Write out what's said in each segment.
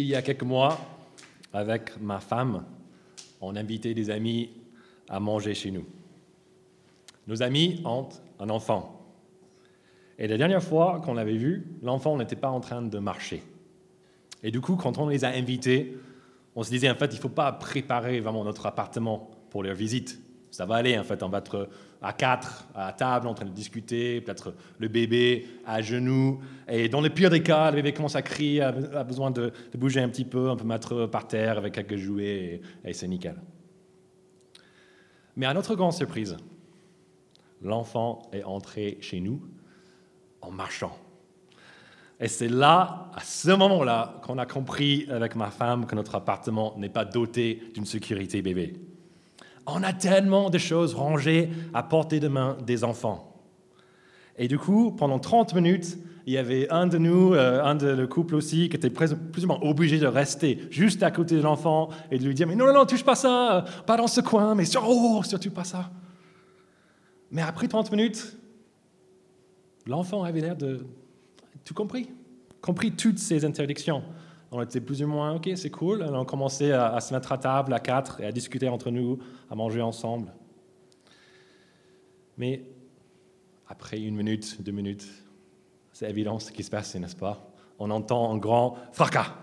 Il y a quelques mois, avec ma femme, on invitait des amis à manger chez nous. Nos amis ont un enfant. Et la dernière fois qu'on l'avait vu, l'enfant n'était pas en train de marcher. Et du coup, quand on les a invités, on se disait en fait, il ne faut pas préparer vraiment notre appartement pour leur visite. Ça va aller en fait, on va être à quatre à table en train de discuter, peut-être le bébé à genoux. Et dans le pire des cas, le bébé commence à crier, a, besoin de, bouger un petit peu, on peut mettre par terre avec quelques jouets et, et c'est nickel. Mais à notre grande surprise, l'enfant est entré chez nous en marchant. Et c'est là, à ce moment-là, qu'on a compris avec ma femme que notre appartement n'est pas doté d'une sécurité bébé. On a tellement de choses rangées à portée de main des enfants. Et du coup, pendant 30 minutes, il y avait un de nous, euh, un de le couple aussi, qui était plus ou moins obligé de rester juste à côté de l'enfant et de lui dire Mais non, non, non, touche pas ça, pas dans ce coin, mais sur, oh, surtout pas ça. Mais après 30 minutes, l'enfant avait l'air de tout compris, compris toutes ces interdictions. On était plus ou moins, ok, c'est cool. On a commencé à, se mettre à table à quatre et à discuter entre nous, à manger ensemble. Mais après une minute, deux minutes, c'est évident ce qui se passe, n'est-ce pas? On entend un grand fracas.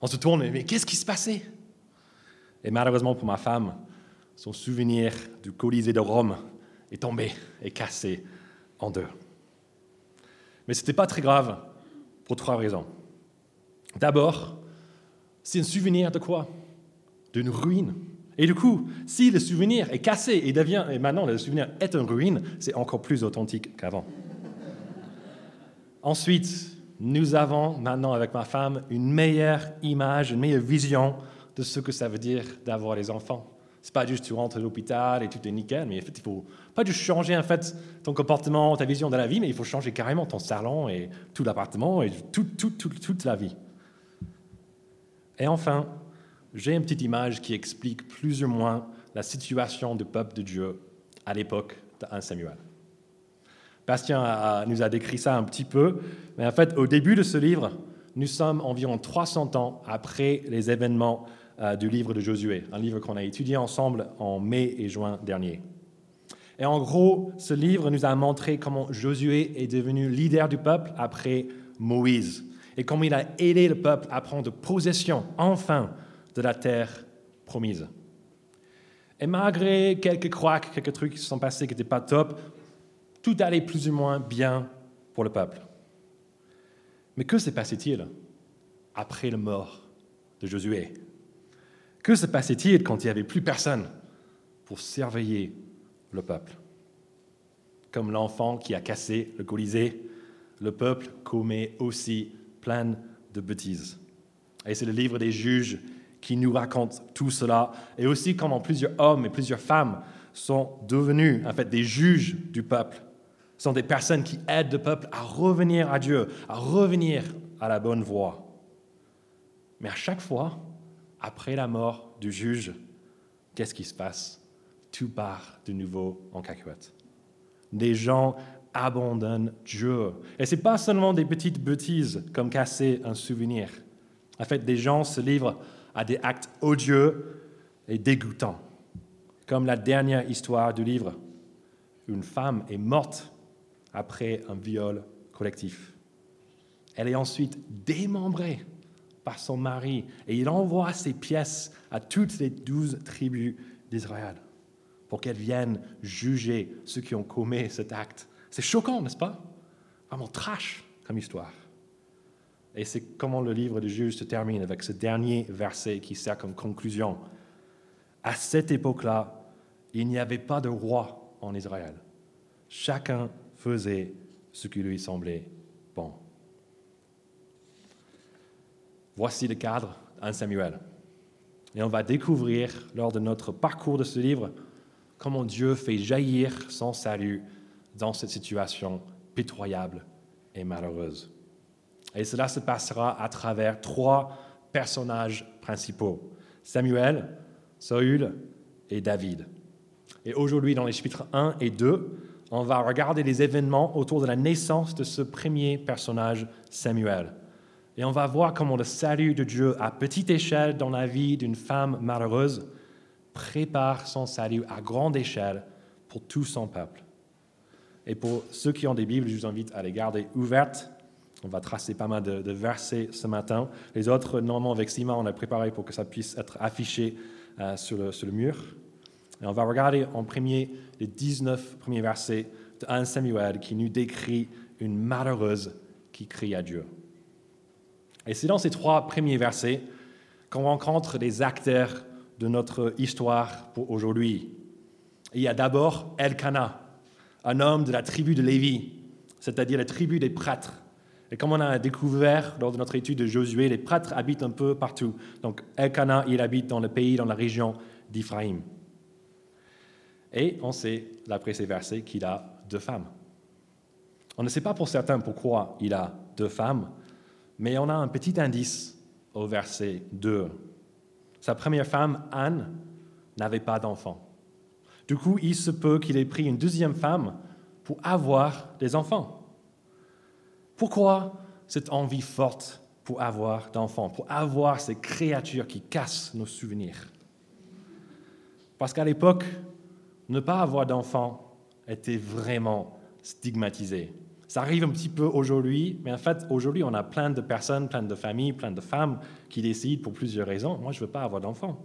On se tourne, mais qu'est-ce qui se passait? Et malheureusement pour ma femme, son souvenir du Colisée de Rome est tombé et cassé en deux. Mais ce n'était pas très grave pour trois raisons. D'abord, c'est un souvenir de quoi? D'une ruine. Et du coup, si le souvenir est cassé et devient, et maintenant le souvenir est une ruine, c'est encore plus authentique qu'avant. Ensuite, nous avons maintenant avec ma femme une meilleure image, une meilleure vision de ce que ça veut dire d'avoir des enfants. C'est pas juste tu rentres à l'hôpital et tout est nickel, mais en fait, il faut pas juste changer en fait ton comportement, ta vision de la vie, mais il faut changer carrément ton salon et tout l'appartement et tout, toute la vie. Et enfin, j'ai une petite image qui explique plus ou moins la situation du peuple de Dieu à l'époque de 1 Samuel. Bastien nous a décrit ça un petit peu, mais en fait, au début de ce livre, nous sommes environ 300 ans après les événements euh, du livre de Josué, un livre qu'on a étudié ensemble en mai et juin dernier. Et en gros, ce livre nous a montré comment Josué est devenu leader du peuple après Moïse et comment il a aidé le peuple à prendre possession, enfin, de la terre promise. Et malgré quelques croaques, quelques trucs qui se sont passés qui n'étaient pas top, tout allait plus ou moins bien pour le peuple. Mais que s'est passé-il après la mort de Josué? Que se passait-il quand il n'y avait plus personne pour surveiller le peuple? Comme l'enfant qui a cassé le Colisée, le peuple commet aussi plein de bêtises. Et c'est le livre des juges qui nous raconte tout cela, et aussi comment plusieurs hommes et plusieurs femmes sont devenus en fait des juges du peuple, sont des personnes qui aident le peuple à revenir à Dieu, à revenir à la bonne voie. Mais à chaque fois, après la mort du juge, qu'est-ce qui se passe? Tout part de nouveau en cacahuète. Des gens abandonnent Dieu. Et ce n'est pas seulement des petites bêtises comme casser un souvenir. En fait, des gens se livrent à des actes odieux et dégoûtants. Comme la dernière histoire du livre. Une femme est morte après un viol collectif. Elle est ensuite démembrée par son mari et il envoie ses pièces à toutes les douze tribus d'Israël pour qu'elles viennent juger ceux qui ont commis cet acte. C'est choquant, n'est-ce pas? Vraiment trash comme histoire. Et c'est comment le livre de Juge se termine avec ce dernier verset qui sert comme conclusion. À cette époque-là, il n'y avait pas de roi en Israël. Chacun faisait ce qui lui semblait bon. Voici le cadre d'un Samuel. Et on va découvrir lors de notre parcours de ce livre comment Dieu fait jaillir son salut dans cette situation pitoyable et malheureuse. Et cela se passera à travers trois personnages principaux, Samuel, Saül et David. Et aujourd'hui, dans les chapitres 1 et 2, on va regarder les événements autour de la naissance de ce premier personnage, Samuel Et on va voir comment le salut de Dieu à petite échelle dans la vie d'une femme malheureuse prépare son salut à grande échelle pour tout son peuple. Et pour ceux qui ont des Bibles, je vous invite à les garder ouvertes. On va tracer pas mal de, versets ce matin. Les autres, normalement, avec Simon, on a préparé pour que ça puisse être affiché euh, sur, le, sur, le, mur. Et on va regarder en premier les 19 premiers versets de 1 Samuel qui nous décrit une malheureuse qui crie à Dieu. Et c'est dans ces trois premiers versets qu'on rencontre les acteurs de notre histoire pour aujourd'hui. Il y a d'abord Elkanah, un homme de la tribu de Lévi, c'est-à-dire la tribu des prêtres. Et comme on a découvert lors de notre étude de Josué, les prêtres habitent un peu partout. Donc Elkanah, il habite dans le pays, dans la région d'Iphraïm. Et on sait, d'après ces versets, qu'il a deux femmes. On ne sait pas pour certains pourquoi il a deux femmes, mais on a un petit indice au verset 2. Sa première femme, Anne, n'avait pas d'enfant. Du coup, il se peut qu'il ait pris une deuxième femme pour avoir des enfants. Pourquoi cette envie forte pour avoir d'enfants, pour avoir ces créatures qui cassent nos souvenirs? Parce qu'à l'époque, ne pas avoir d'enfants était vraiment stigmatisé. Ça arrive un petit peu aujourd'hui, mais en fait, aujourd'hui, on a plein de personnes, plein de familles, plein de femmes qui décident pour plusieurs raisons. Moi, je ne veux pas avoir d'enfants.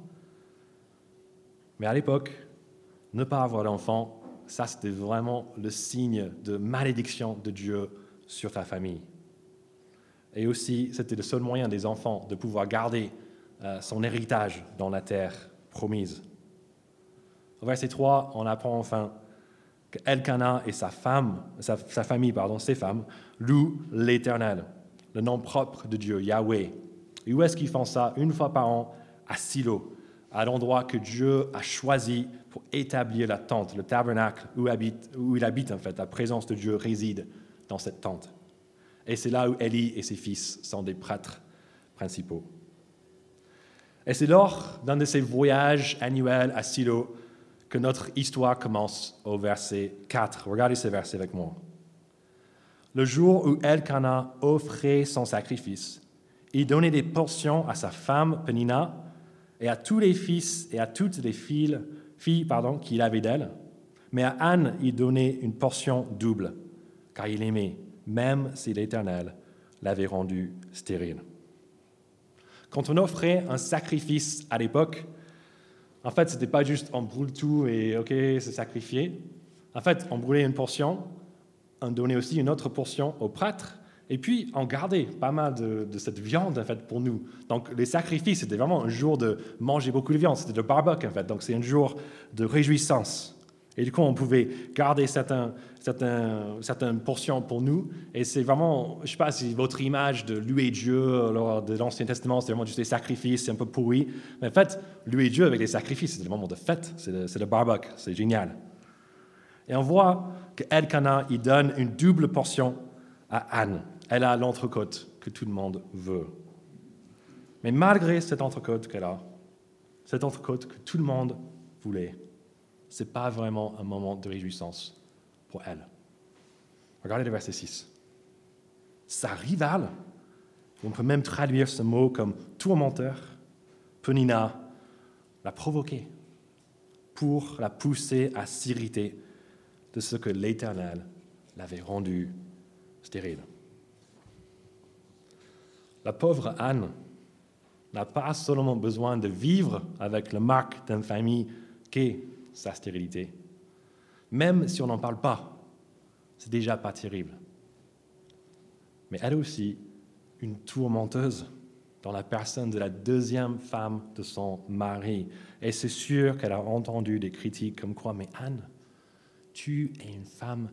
Mais à l'époque, ne pas avoir d'enfants, ça, c'était vraiment le signe de malédiction de Dieu sur ta famille. Et aussi, c'était le seul moyen des enfants de pouvoir garder euh, son héritage dans la terre promise. Au verset 3, on apprend enfin qu'Elkanah et sa femme, sa, famille, pardon, ses femmes, louent l'Éternel, le nom propre de Dieu, Yahweh. Et où est-ce qu'ils font ça? Une fois par an, à Silo, à l'endroit que Dieu a choisi pour établir la tente, le tabernacle où, habite, où il habite en fait. La présence de Dieu réside dans cette tente. Et c'est là où Élie et ses fils sont des prêtres principaux. Et c'est lors d'un de ces voyages annuels à Silo que notre histoire commence au verset 4. Regardez ce verset avec moi. Le jour où Elkanah offrait son sacrifice, il donnait des portions à sa femme Penina et à tous les fils et à toutes les filles, filles pardon, qu'il avait d'elle. Mais à Anne, il donnait une portion double, car il aimait, même si l'Éternel l'avait rendue stérile. Quand on offrait un sacrifice à l'époque, en fait, ce n'était pas juste on brûle tout et OK, c'est sacrifié. En fait, on brûlait une portion, on donnait aussi une autre portion au prêtre, et puis on gardait pas mal de, cette viande en fait pour nous. Donc les sacrifices, c'était vraiment un jour de manger beaucoup de viande, c'était de barbecue en fait. Donc c'est un jour de réjouissance. Et du coup, on pouvait garder certains, certaines portions pour nous. Et c'est vraiment, je ne sais pas si votre image de louer Dieu lors de l'Ancien Testament, c'est vraiment juste des sacrifices, c'est un peu pourri. Mais en fait, louer Dieu avec des sacrifices, c'est le moment de fête, c'est le, le barbecue, c'est génial. Et on voit qu'Elkanah, il donne une double portion à Anne. Elle a l'entrecôte que tout le monde veut. Mais malgré cette entrecôte qu'elle a, cette entrecôte que tout le monde voulait, ce n'est pas vraiment un moment de réjouissance pour elle. Regardez le verset 6. Sa rivale, on peut même traduire ce mot comme tourmenteur, Penina, l'a provoqué pour la pousser à s'irriter de ce que l'Éternel l'avait rendu stérile. La pauvre Anne n'a pas seulement besoin de vivre avec le marque d'infamie qu'est sa stérilité, même si on n'en parle pas, c'est déjà pas terrible. Mais elle aussi une tourmenteuse dans la personne de la deuxième femme de son mari. Et c'est sûr qu'elle a entendu des critiques comme quoi, mais Anne, tu es une femme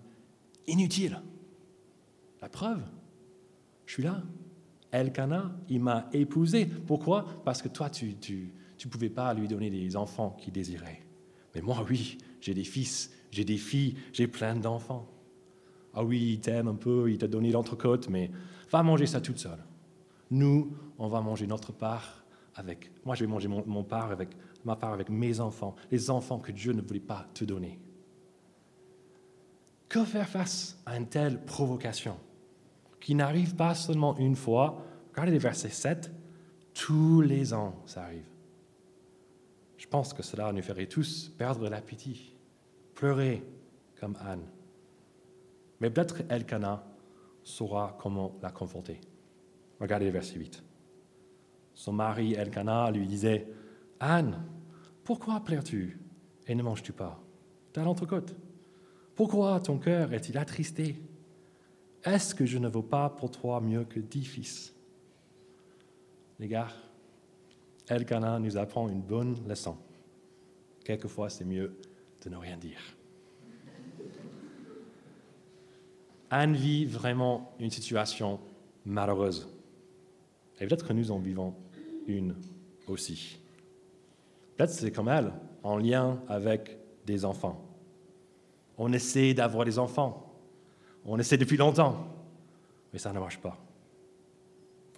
inutile. La preuve, je suis là. Elkanah, il m'a épousée. Pourquoi? Parce que toi, tu ne pouvais pas lui donner des enfants qu'il désirait. Mais moi, oui, j'ai des fils, j'ai des filles, j'ai plein d'enfants. Ah oui, il t'aime un peu, il t'a donné l'entrecôte, mais va manger ça toute seule. Nous, on va manger notre part avec. Moi, je vais manger mon, part avec, ma part avec mes enfants, les enfants que Dieu ne voulait pas te donner. Que faire face à une telle provocation? Qui n'arrive pas seulement une fois, Regardez les versets 7. Tous les ans, ça arrive. Je pense que cela nous ferait tous perdre l'appétit, pleurer comme Anne. Mais peut-être Elkanah saura comment la conforter. Regardez le verset 8. Son mari Elkanah lui disait Anne, pourquoi pleures-tu et ne manges-tu pas? T'as l'entrecôte. Pourquoi ton cœur est-il attristé? Est-ce que je ne vaux pas pour toi mieux que dix fils? Les gars, Elkanah nous apprend une bonne leçon. Quelquefois, c'est mieux de ne rien dire. Anne vit vraiment une situation malheureuse. Et peut-être que nous en vivons une aussi. Peut-être c'est comme elle, en lien avec des enfants. On essaie d'avoir des enfants. On essaie depuis longtemps, mais ça ne marche pas.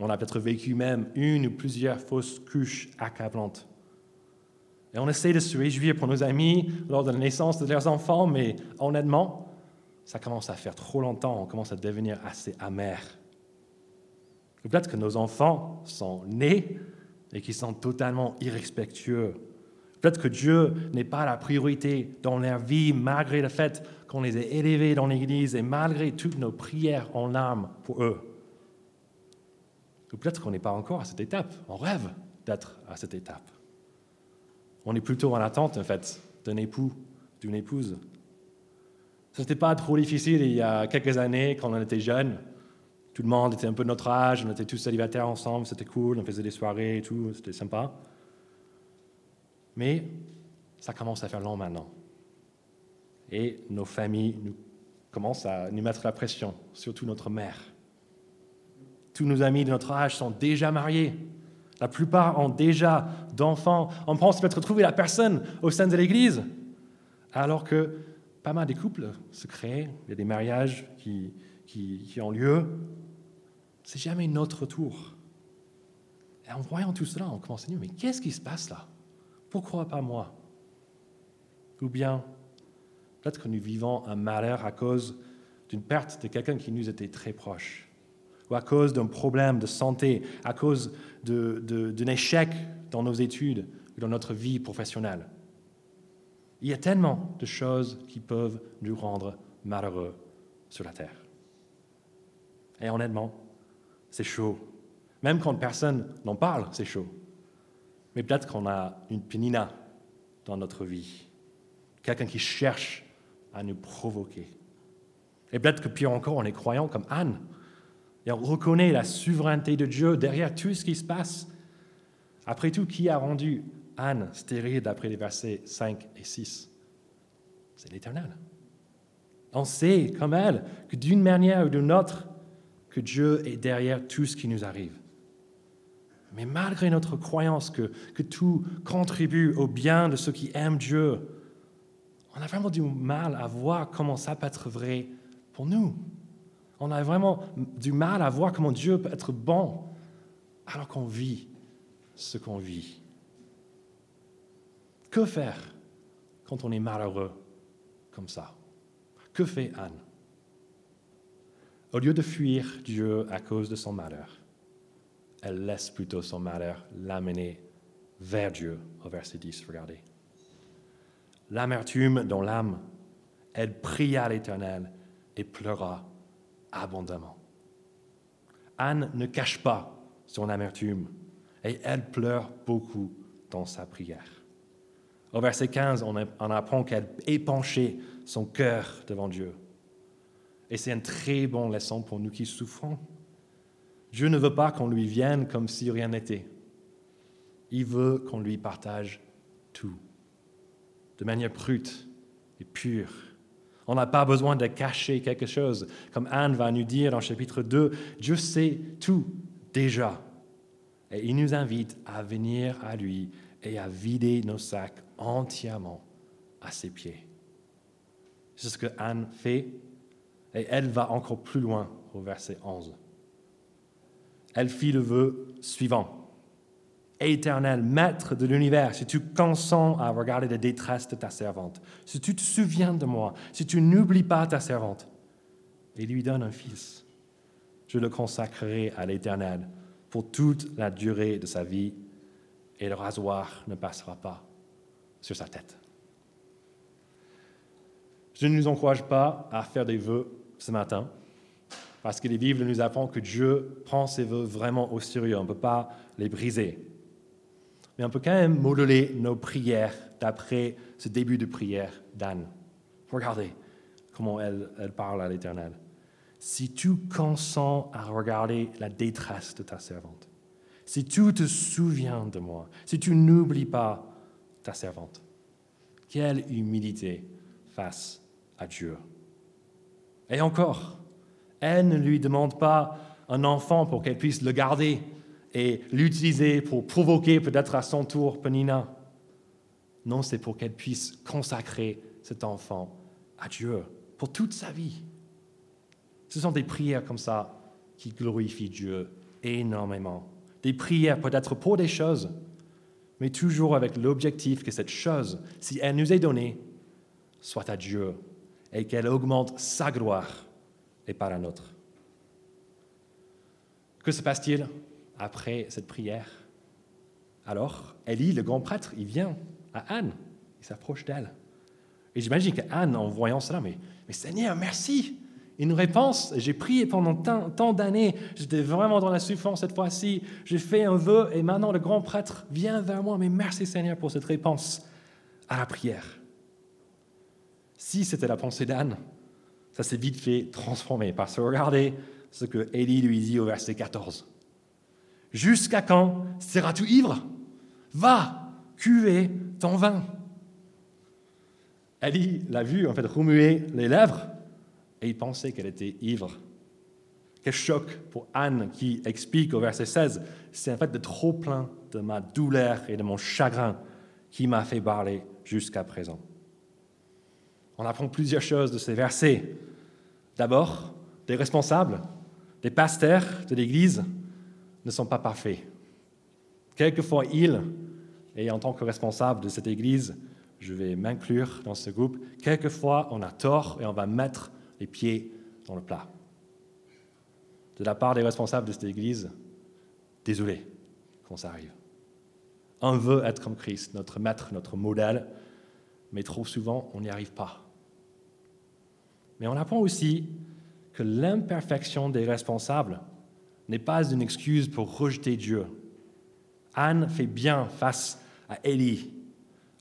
On a peut-être vécu même une ou plusieurs fausses couches accablantes. Et on essaie de se réjouir pour nos amis lors de la naissance de leurs enfants, mais honnêtement, ça commence à faire trop longtemps, on commence à devenir assez amer. Peut-être que nos enfants sont nés et qu'ils sont totalement irrespectueux. Peut-être que Dieu n'est pas la priorité dans leur vie, malgré le fait qu'on les ait élevés dans l'Église et malgré toutes nos prières en larmes pour eux. Ou peut-être qu'on n'est pas encore à cette étape. On rêve d'être à cette étape. On est plutôt en attente, en fait, d'un époux, d'une épouse. Ce n'était pas trop difficile il y a quelques années, quand on était jeunes. Tout le monde était un peu de notre âge, on était tous célibataires ensemble, c'était cool, on faisait des soirées et tout, c'était sympa. Mais ça commence à faire long maintenant. Et nos familles commencent à nous mettre la pression, surtout notre mère. Tous nos amis de notre âge sont déjà mariés. La plupart ont déjà d'enfants. On pense peut-être trouver la personne au sein de l'Église. Alors que pas mal de couples se créent, il y a des mariages qui, qui, ont lieu. C'est jamais notre tour. Et en voyant tout cela, on commence à dire, mais qu'est-ce qui se passe là? Pourquoi pas moi? Ou bien, peut-être que nous vivons un malheur à cause d'une perte de quelqu'un qui nous était très proche ou à cause d'un problème de santé, à cause d'un échec dans nos études ou dans notre vie professionnelle. Il y a tellement de choses qui peuvent nous rendre malheureux sur la terre. Et honnêtement, c'est chaud. Même quand personne n'en parle, c'est chaud. Mais peut-être qu'on a une pénina dans notre vie. Quelqu'un qui cherche à nous provoquer. Et peut-être que pire encore, on est croyant comme Anne, et on reconnaît la souveraineté de Dieu derrière tout ce qui se passe. Après tout, qui a rendu Anne stérile d'après les versets 5 et 6 C'est l'Éternel. On sait, comme elle, que d'une manière ou d'une autre, que Dieu est derrière tout ce qui nous arrive. Mais malgré notre croyance que, tout contribue au bien de ceux qui aiment Dieu, on a vraiment du mal à voir comment ça peut être vrai pour nous. On a vraiment du mal à voir comment Dieu peut être bon alors qu'on vit ce qu'on vit. Que faire quand on est malheureux comme ça? Que fait Anne? Au lieu de fuir Dieu à cause de son malheur, elle laisse plutôt son malheur l'amener vers Dieu au verset 10, regardez. L'amertume dans l'âme, elle pria l'Éternel et pleura abondamment. Anne ne cache pas son amertume et elle pleure beaucoup dans sa prière. Au verset 15, on apprend qu'elle épanchait son cœur devant Dieu. Et c'est une très bonne leçon pour nous qui souffrons. Dieu ne veut pas qu'on lui vienne comme si rien n'était. Il veut qu'on lui partage tout, de manière brute et pure. On n'a pas besoin de cacher quelque chose. Comme Anne va nous dire dans chapitre 2, Dieu sait tout déjà. Et il nous invite à venir à lui et à vider nos sacs entièrement à ses pieds. C'est ce que Anne fait et elle va encore plus loin au verset 11. Elle fit le vœu suivant. Éternel, maître de l'univers, si tu consens à regarder la détresse de ta servante, si tu te souviens de moi, si tu n'oublies pas ta servante, et lui donne un fils, je le consacrerai à l'éternel, pour toute la durée de sa vie, et le rasoir ne passera pas sur sa tête. Je ne nous encourage pas à faire des vœux ce matin, parce que les Bibles nous apprennent que Dieu prend ses vœux vraiment au sérieux. On ne peut pas les briser. Mais on peut quand même modeler nos prières d'après ce début de prière d'Anne. Regardez comment elle, elle parle à l'Éternel. Si tu consens à regarder la détresse de ta servante, si tu te souviens de moi, si tu n'oublies pas ta servante, quelle humilité face à Dieu. Et encore, elle ne lui demande pas un enfant pour qu'elle puisse le garder et l'utiliser pour provoquer peut-être à son tour Penina. Non, c'est pour qu'elle puisse consacrer cet enfant à Dieu pour toute sa vie. Ce sont des prières comme ça qui glorifient Dieu énormément. Des prières peut-être pour des choses, mais toujours avec l'objectif que cette chose, si elle nous est donnée, soit à Dieu et qu'elle augmente sa gloire et pas la nôtre. Que se passe-t-il après cette prière? Alors, Élie, le grand prêtre, il vient à Anne, il s'approche d'elle. Et j'imagine qu'Anne, en voyant cela, mais, mais Seigneur, merci. Nous répond, j'ai prié pendant tant, tant d'années, j'étais vraiment dans la souffrance cette fois-ci, j'ai fait un vœu et maintenant le grand prêtre vient vers moi, mais merci Seigneur pour cette réponse à la prière. Si c'était la pensée d'Anne, ça s'est vite fait transformer parce que regardez ce que Élie lui dit au verset 14. Jusqu'à quand seras-tu ivre? Va, cuver ton vin. Élie l'a vu en fait remuer les lèvres et il pensait qu'elle était ivre. Quel choc pour Anne qui explique au verset 16, c'est en fait de trop plein de ma douleur et de mon chagrin qui m'a fait parler jusqu'à présent. On apprend plusieurs choses de ces versets. D'abord, des responsables, des pasteurs de l'Église ne sont pas parfaits. Quelquefois, ils, et en tant que responsable de cette Église, je vais m'inclure dans ce groupe, quelquefois on a tort et on va mettre les pieds dans le plat. De la part des responsables de cette Église, désolé quand ça arrive. On veut être comme Christ, notre maître, notre modèle, mais trop souvent, on n'y arrive pas. Mais on apprend aussi que l'imperfection des responsables n'est pas une excuse pour rejeter Dieu. Anne fait bien face à Élie.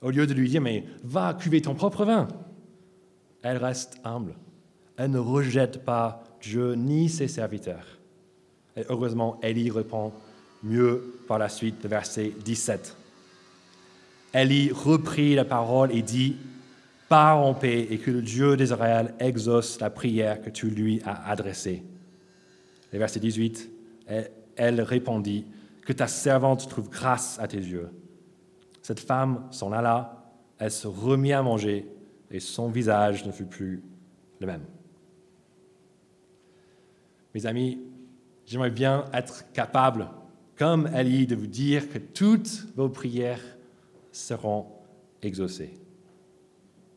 Au lieu de lui dire, mais va cuver ton propre vin, elle reste humble. Elle ne rejette pas Dieu ni ses serviteurs. Et heureusement, Élie répond mieux par la suite, verset 17. Élie reprit la parole et dit, Pars en paix et que le Dieu d'Israël exauce la prière que tu lui as adressée. Le verset 18, elle, répondit, que ta servante trouve grâce à tes yeux. Cette femme s'en alla, elle se remit à manger et son visage ne fut plus le même. Mes amis, j'aimerais bien être capable, comme Ali, de vous dire que toutes vos prières seront exaucées.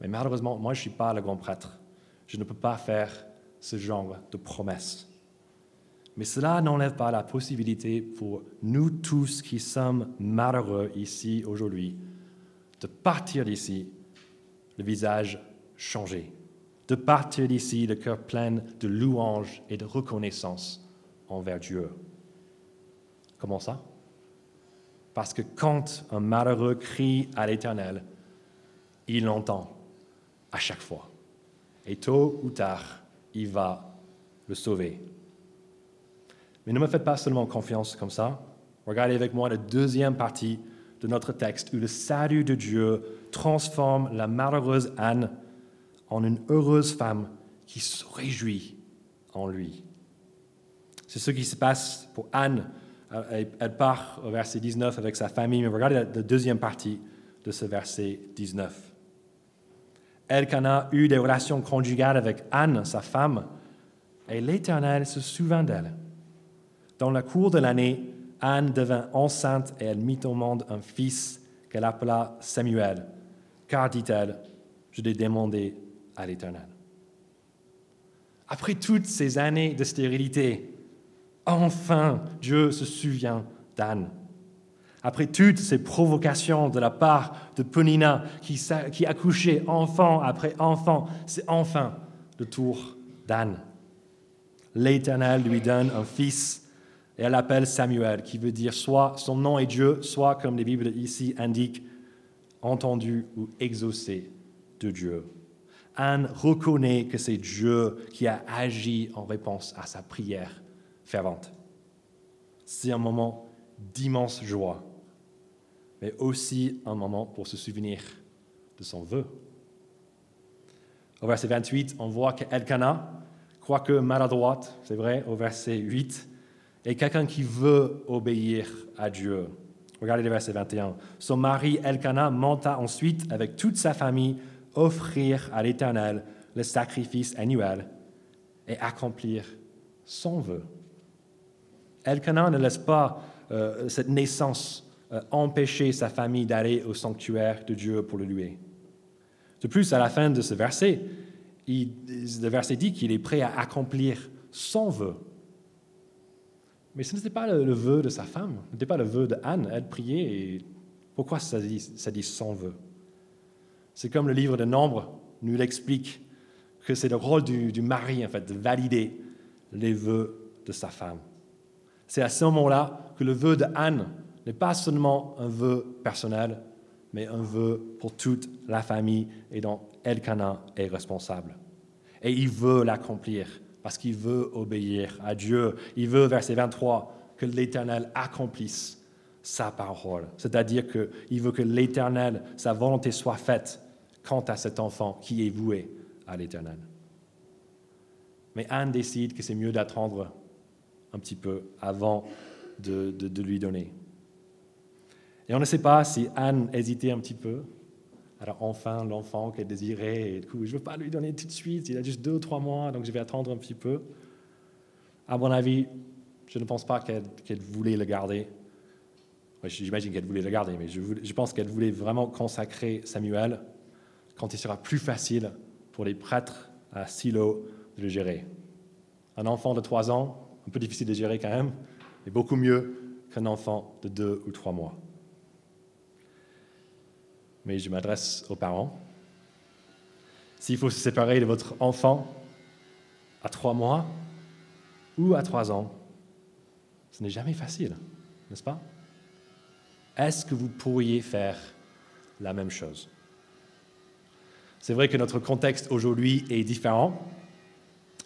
Mais malheureusement, moi, je ne suis pas le grand prêtre. Je ne peux pas faire ce genre de promesses. Mais cela n'enlève pas la possibilité pour nous tous qui sommes malheureux ici aujourd'hui de partir d'ici le visage changé, de partir d'ici le cœur plein de louanges et de reconnaissance envers Dieu. Comment ça? Parce que quand un malheureux crie à l'Éternel, il l'entend à chaque fois. Et tôt ou tard, il va le sauver. Mais ne me faites pas seulement confiance comme ça. Regardez avec moi la deuxième partie de notre texte où le salut de Dieu transforme la malheureuse Anne en une heureuse femme qui se réjouit en lui. C'est ce qui se passe pour Anne. Elle part au verset 19 avec sa famille, mais regardez la deuxième partie de ce verset 19. Elkanah eut des relations conjugales avec Anne, sa femme, et l'Éternel se souvint d'elle. Dans la cour de l'année, Anne devint enceinte et elle mit au monde un fils qu'elle appela Samuel, car, dit-elle, je l'ai demandé à l'Éternel. Après toutes ces années de stérilité, Enfin, Dieu se souvient d'Anne. Après toutes ces provocations de la part de Penina, qui, qui accouchait enfant après enfant, c'est enfin le tour d'Anne. L'Éternel lui donne un fils et elle l'appelle Samuel, qui veut dire soit son nom est Dieu, soit, comme les Bibles ici indiquent, entendu ou exaucé de Dieu. Anne reconnaît que c'est Dieu qui a agi en réponse à sa prière fervente. C'est un moment d'immense joie, mais aussi un moment pour se souvenir de son vœu. Au verset 28, on voit qu'Elkana, quoique maladroite, c'est vrai, au verset 8, est quelqu'un qui veut obéir à Dieu. Regardez le verset 21. Son mari Elkana monta ensuite avec toute sa famille offrir à l'Éternel le sacrifice annuel et accomplir son vœu. Elkanah ne laisse pas euh, cette naissance euh, empêcher sa famille d'aller au sanctuaire de Dieu pour le louer. De plus, à la fin de ce verset, le verset dit qu'il est prêt à accomplir son vœu. Mais ce n'était pas le, vœu de sa femme, ce n'était pas le vœu d'Anne. Elle priait et pourquoi ça dit, ça dit son vœu? C'est comme le livre de Nombre nous l'explique, que c'est le rôle du, mari, en fait, de valider les vœux de sa femme. C'est à ce moment-là que le vœu de Anne n'est pas seulement un vœu personnel, mais un vœu pour toute la famille et dont Elkanah est responsable. Et il veut l'accomplir parce qu'il veut obéir à Dieu. Il veut, verset 23, que l'Éternel accomplisse sa parole. C'est-à-dire qu'il veut que l'Éternel, sa volonté soit faite quant à cet enfant qui est voué à l'Éternel. Mais Anne décide que c'est mieux d'attendre un petit peu avant de, lui donner. Et on ne sait pas si Anne hésitait un petit peu. Alors enfin, l'enfant qu'elle désirait, et du coup, je ne veux pas lui donner tout de suite, il a juste deux ou trois mois, donc je vais attendre un petit peu. À mon avis, je ne pense pas qu'elle voulait le garder. J'imagine qu'elle voulait le garder, mais je, je pense qu'elle voulait vraiment consacrer Samuel quand il sera plus facile pour les prêtres à Silo de le gérer. Un enfant de trois ans, un peu difficile de gérer quand même, est beaucoup mieux qu'un enfant de deux ou trois mois. Mais je m'adresse aux parents. S'il faut se séparer de votre enfant à trois mois ou à trois ans, ce n'est jamais facile, n'est-ce pas? Est-ce que vous pourriez faire la même chose? C'est vrai que notre contexte aujourd'hui est différent.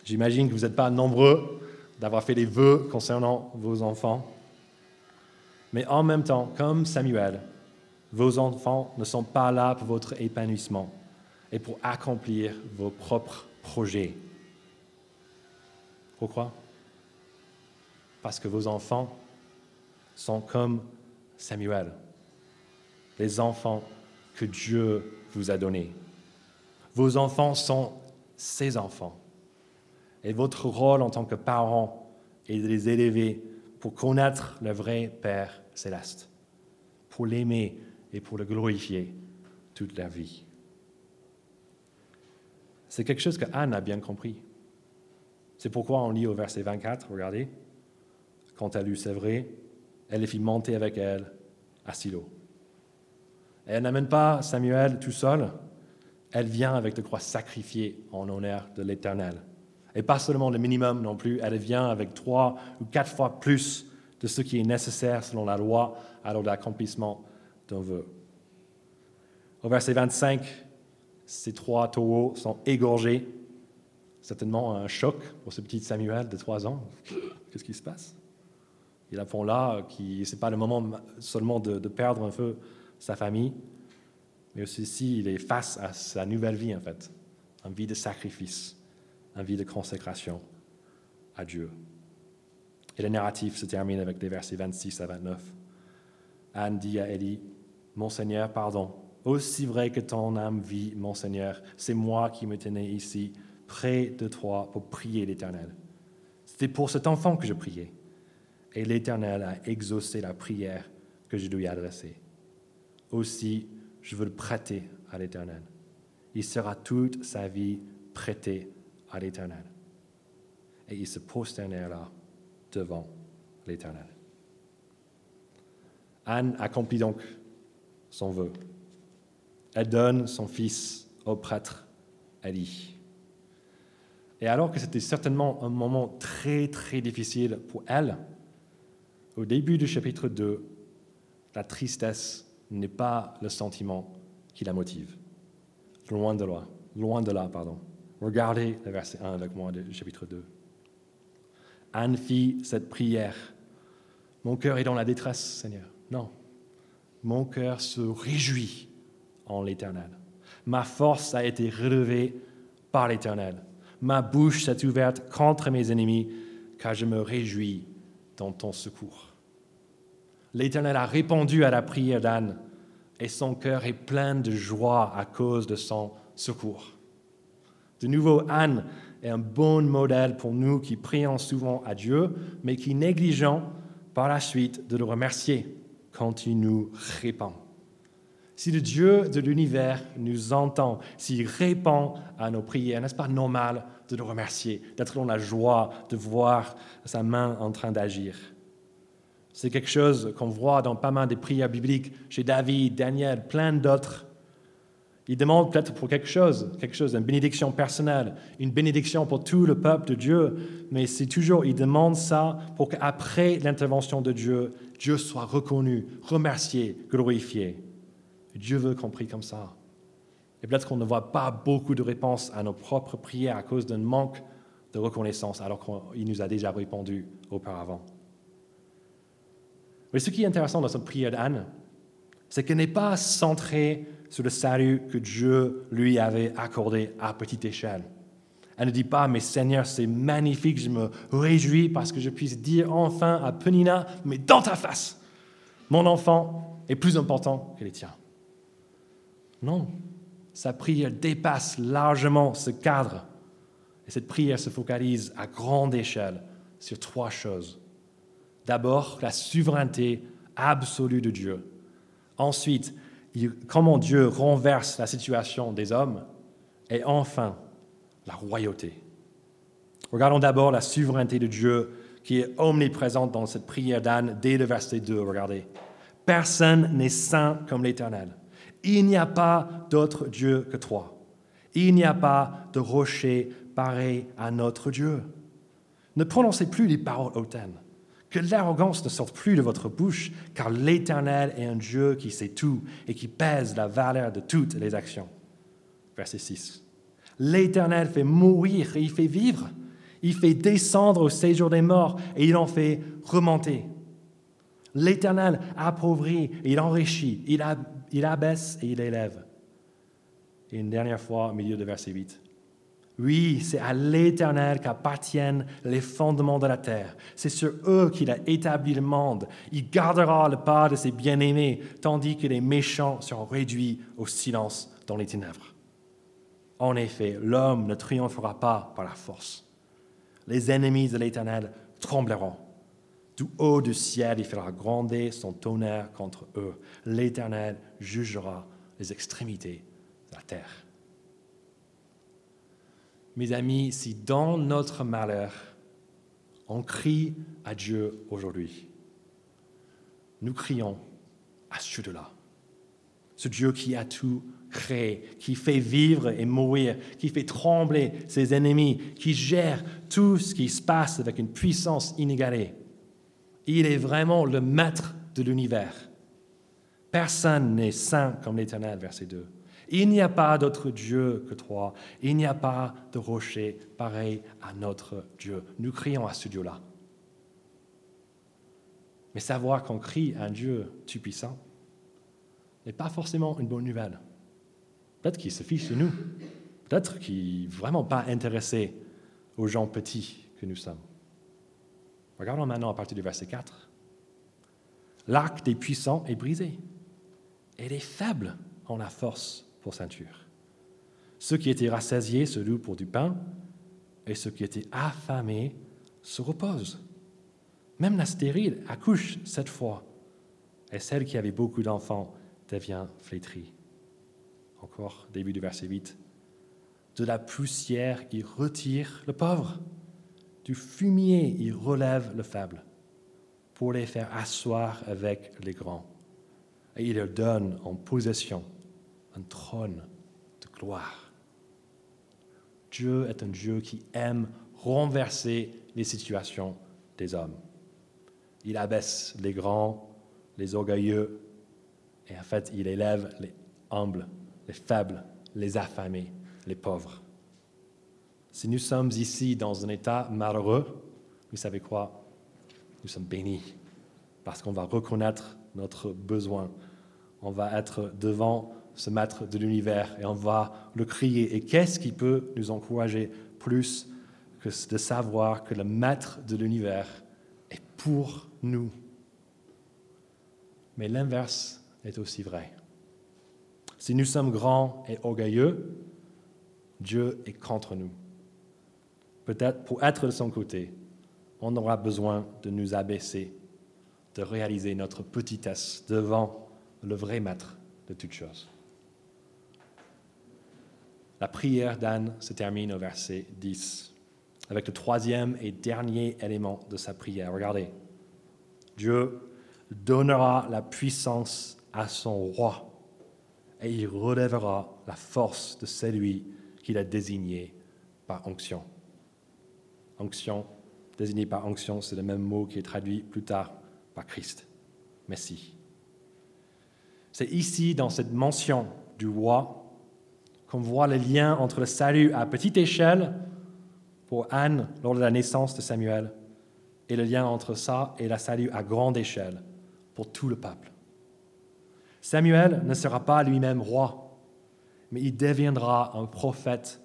J'imagine que vous n'êtes pas nombreux d'avoir fait des vœux concernant vos enfants. Mais en même temps, comme Samuel, vos enfants ne sont pas là pour votre épanouissement et pour accomplir vos propres projets. Pourquoi? Parce que vos enfants sont comme Samuel, les enfants que Dieu vous a donnés. Vos enfants sont ses enfants. Et votre rôle en tant que parent est de les élever pour connaître le vrai Père céleste, pour l'aimer et pour le glorifier toute la vie. C'est quelque chose que Anne a bien compris. C'est pourquoi on lit au verset 24, regardez, quand elle eut vrai, elle les fit monter avec elle à Silo. elle n'amène pas Samuel tout seul, elle vient avec de quoi sacrifier en honneur de l'Éternel. Et pas seulement le minimum non plus, elle vient avec trois ou quatre fois plus de ce qui est nécessaire selon la loi à l'accomplissement d'un vœu. Au verset 25, ces trois taureaux sont égorgés. Certainement un choc pour ce petit Samuel de trois ans. Qu'est-ce qui se passe? Il a fond là, qui, ce n'est pas le moment seulement de, perdre un peu sa famille, mais aussi il est face à sa nouvelle vie, en fait, une vie de sacrifice, une vie de consécration à Dieu. Et le narratif se termine avec les versets 26 à 29. Anne dit à Élie, Mon Seigneur, pardon, aussi vrai que ton âme vit, mon Seigneur, c'est moi qui me tenais ici, près de toi, pour prier l'Éternel. C'était pour cet enfant que je priais. Et l'Éternel a exaucé la prière que je lui ai adressée. Aussi, je veux le prêter à l'Éternel. Il sera toute sa vie prêté à l'Éternel. Et il se prosternèrent là devant l'Éternel. Anne accomplit donc son vœu. Elle donne son fils au prêtre Ali. Et alors que c'était certainement un moment très très difficile pour elle, au début du chapitre 2, la tristesse n'est pas le sentiment qui la motive. Loin de là, loin de là, pardon. Regardez le verset 1 avec moi du chapitre 2. Anne fit cette prière. Mon cœur est dans la détresse, Seigneur. Non. Mon cœur se réjouit en l'Éternel. Ma force a été relevée par l'Éternel. Ma bouche s'est ouverte contre mes ennemis, car je me réjouis dans ton secours. L'Éternel a répondu à la prière d'Anne, et son cœur est plein de joie à cause de son secours. De nouveau, Anne est un bon modèle pour nous qui prions souvent à Dieu, mais qui négligeons par la suite de le remercier quand il nous répond. Si le Dieu de l'univers nous entend, s'il répond à nos prières, n'est-ce pas normal de le remercier, d'être dans la joie de voir sa main en train d'agir? C'est quelque chose qu'on voit dans pas mal des prières bibliques chez David, Daniel, plein d'autres. Il demande peut-être pour quelque chose, quelque chose, une bénédiction personnelle, une bénédiction pour tout le peuple de Dieu, mais c'est toujours, il demande ça pour qu'après l'intervention de Dieu, Dieu soit reconnu, remercié, glorifié. Dieu veut qu'on prie comme ça. Et peut-être qu'on ne voit pas beaucoup de réponses à nos propres prières à cause d'un manque de reconnaissance, alors qu'il nous a déjà répondu auparavant. Mais ce qui est intéressant dans cette prière d'Anne, c'est qu'elle n'est pas centrée sur le salut que Dieu lui avait accordé à petite échelle. Elle ne dit pas, mais Seigneur, c'est magnifique, je me réjouis parce que je puisse dire enfin à Penina, mais dans ta face, mon enfant est plus important que les tiens. Non, sa prière dépasse largement ce cadre. Et cette prière se focalise à grande échelle sur trois choses. D'abord, la souveraineté absolue de Dieu. Ensuite, comment Dieu renverse la situation des hommes. Et enfin, la royauté. Regardons d'abord la souveraineté de Dieu qui est omniprésente dans cette prière d'Anne dès le verset 2. Regardez. Personne n'est saint comme l'Éternel. Il n'y a pas d'autre Dieu que toi. Il n'y a pas de rocher pareil à notre Dieu. Ne prononcez plus les paroles hautaines. Que l'arrogance ne sorte plus de votre bouche, car l'Éternel est un Dieu qui sait tout et qui pèse la valeur de toutes les actions. Verset 6. L'Éternel fait mourir et il fait vivre. Il fait descendre au séjour des morts et il en fait remonter. L'Éternel appauvrit et il enrichit. Il, abaisse et il élève. Et une dernière fois, au milieu de verset 8. Oui, c'est à l'Éternel qu'appartiennent les fondements de la terre. C'est sur eux qu'il a établi le monde. Il gardera le pas de ses bien-aimés, tandis que les méchants seront réduits au silence dans les ténèbres. En effet, l'homme ne triomphera pas par la force. Les ennemis de l'Éternel trembleront. Du haut du ciel, il fera gronder son tonnerre contre eux. L'Éternel jugera les extrémités de la terre. Mes amis, si dans notre malheur, on crie à Dieu aujourd'hui, nous crions à ce Dieu-là, ce Dieu qui a tout créé, qui fait vivre et mourir, qui fait trembler ses ennemis, qui gère tout ce qui se passe avec une puissance inégalée. Il est vraiment le maître de l'univers. Personne n'est saint comme l'Éternel, verset 2. Il n'y a pas d'autre Dieu que toi. Il n'y a pas de rocher pareil à notre Dieu. Nous crions à ce Dieu-là. Mais savoir qu'on crie à un Dieu tout-puissant n'est pas forcément une bonne nouvelle. Peut-être qu'il se fiche de nous. Peut-être qu'il n'est vraiment pas intéressé aux gens petits que nous sommes. Regardons maintenant à partir du verset 4. L'arc des puissants est brisé et les faibles ont la force pour ceinture. Ceux qui étaient rassasiés se louent pour du pain et ceux qui étaient affamés se reposent. Même la stérile accouche cette fois et celle qui avait beaucoup d'enfants devient flétrie encore début du verset 8, de la poussière, il retire le pauvre. Du fumier, il relève le faible pour les faire asseoir avec les grands. Et il leur donne en possession un trône de gloire. Dieu est un Dieu qui aime renverser les situations des hommes. Il abaisse les grands, les orgueilleux, et en fait, il élève les humbles, les faibles, les affamés, les pauvres. Si nous sommes ici dans un état malheureux, vous savez quoi? Nous sommes bénis parce qu'on va reconnaître notre besoin. On va être devant ce maître de l'univers et on va le crier. Et qu'est-ce qui peut nous encourager plus que de savoir que le maître de l'univers est pour nous? Mais l'inverse est aussi vrai. Si nous sommes grands et orgueilleux, Dieu est contre nous. Peut-être pour être de son côté, on aura besoin de nous abaisser, de réaliser notre petitesse devant le vrai maître de toutes choses. La prière d'Anne se termine au verset 10, avec le troisième et dernier élément de sa prière. Regardez, Dieu donnera la puissance à son roi et il relèvera la force de celui qu'il a désigné par onction. Onction, désigné par onction, c'est le même mot qui est traduit plus tard par Christ, Messie. C'est ici, dans cette mention du roi, qu'on voit le lien entre le salut à petite échelle pour Anne lors de la naissance de Samuel et le lien entre ça et la salut à grande échelle pour tout le peuple. Samuel ne sera pas lui-même roi, mais il deviendra un prophète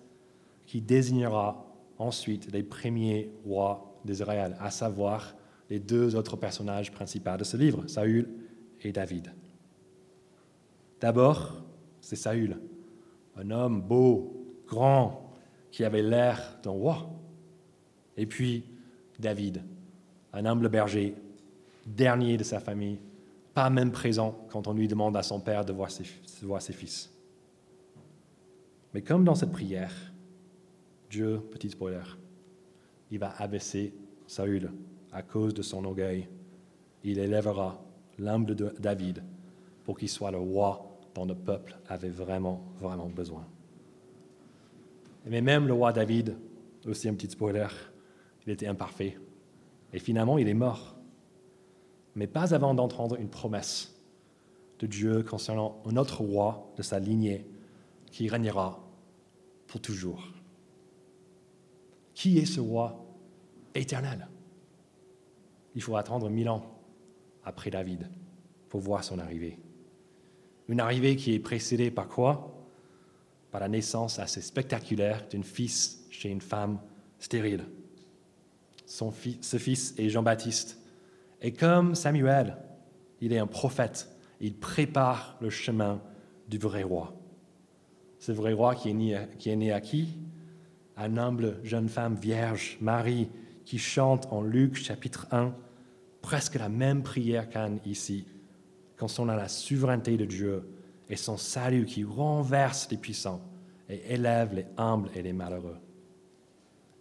qui désignera ensuite les premiers rois d'Israël, à savoir les deux autres personnages principaux de ce livre, Saül et David. D'abord, c'est Saül, un homme beau, grand, qui avait l'air d'un roi. Et puis David, un humble berger, dernier de sa famille, pas même présent quand on lui demande à son père de voir ses, fils. Mais comme dans cette prière, Dieu, petit spoiler, il va abaisser Saül à cause de son orgueil. Il élèvera de David pour qu'il soit le roi dont le peuple avait vraiment, vraiment besoin. Mais même le roi David, aussi un petit spoiler, il était imparfait. Et finalement, il est mort. Mais pas avant d'entendre une promesse de Dieu concernant un autre roi de sa lignée qui régnera pour toujours. Qui est ce roi éternel? Il faut attendre mille ans après David pour voir son arrivée. Une arrivée qui est précédée par quoi? Par la naissance assez spectaculaire d'une fils chez une femme stérile. Son ce fils est Jean-Baptiste. Et comme Samuel, il est un prophète. Il prépare le chemin du vrai roi. Ce vrai roi qui est né, qui est né à qui? Un humble jeune femme vierge, Marie, qui chante en Luc chapitre 1 presque la même prière qu'Anne ici quand on a la souveraineté de Dieu et son salut qui renverse les puissants et élève les humbles et les malheureux.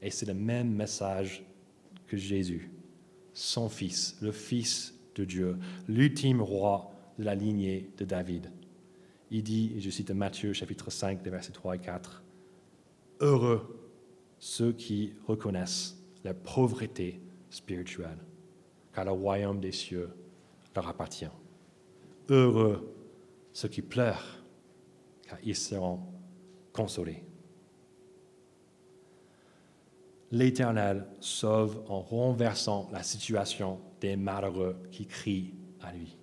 Et c'est le même message que Jésus, son Fils, le Fils de Dieu, l'ultime roi de la lignée de David. Il dit, et je cite Matthieu chapitre 5, versets 3 et 4, Heureux ceux qui reconnaissent la pauvreté spirituelle, car le royaume des cieux leur appartient. Heureux ceux qui pleurent, car ils seront consolés. L'Éternel sauve en renversant la situation des malheureux qui crient à lui.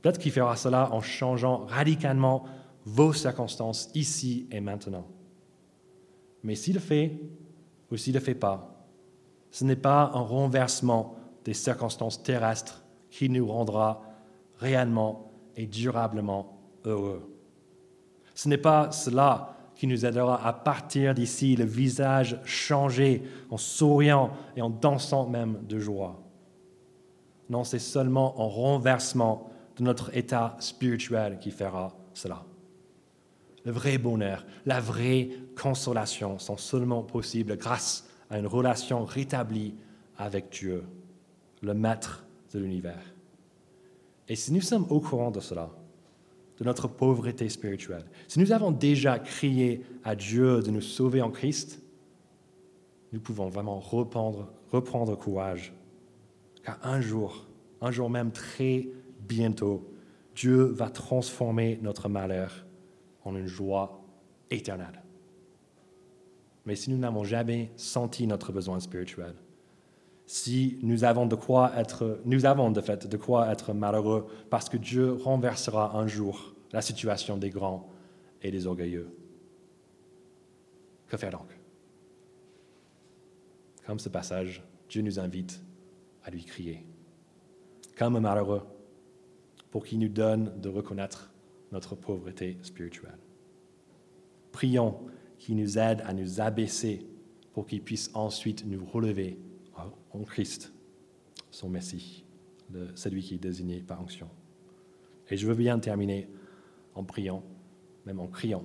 Peut-être qu'il fera cela en changeant radicalement vos circonstances ici et maintenant. Mais s'il le fait ou s'il ne le fait pas, ce n'est pas un renversement des circonstances terrestres qui nous rendra réellement et durablement heureux. Ce n'est pas cela qui nous aidera à partir d'ici le visage changé, en souriant et en dansant même de joie. Non, c'est seulement un renversement de notre état spirituel qui fera cela. Le vrai bonheur, la vraie consolation sont seulement possibles grâce à une relation rétablie avec Dieu, le maître de l'univers. Et si nous sommes au courant de cela, de notre pauvreté spirituelle, si nous avons déjà crié à Dieu de nous sauver en Christ, nous pouvons vraiment reprendre, courage. Car un jour, un jour même très bientôt, Dieu va transformer notre malheur en une joie éternelle. Mais si nous n'avons jamais senti notre besoin spirituel, si nous avons de quoi être, nous avons de fait de quoi être malheureux parce que Dieu renversera un jour la situation des grands et des orgueilleux. Que faire donc? Comme ce passage, Dieu nous invite à lui crier. Comme un malheureux, pour qu'il nous donne de reconnaître notre pauvreté spirituelle. Prions qu'il nous aide à nous abaisser pour qu'il puisse ensuite nous relever en Christ, son Messie, celui qui est désigné par onction. Et je veux bien terminer en priant, même en criant,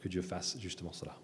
que Dieu fasse justement cela.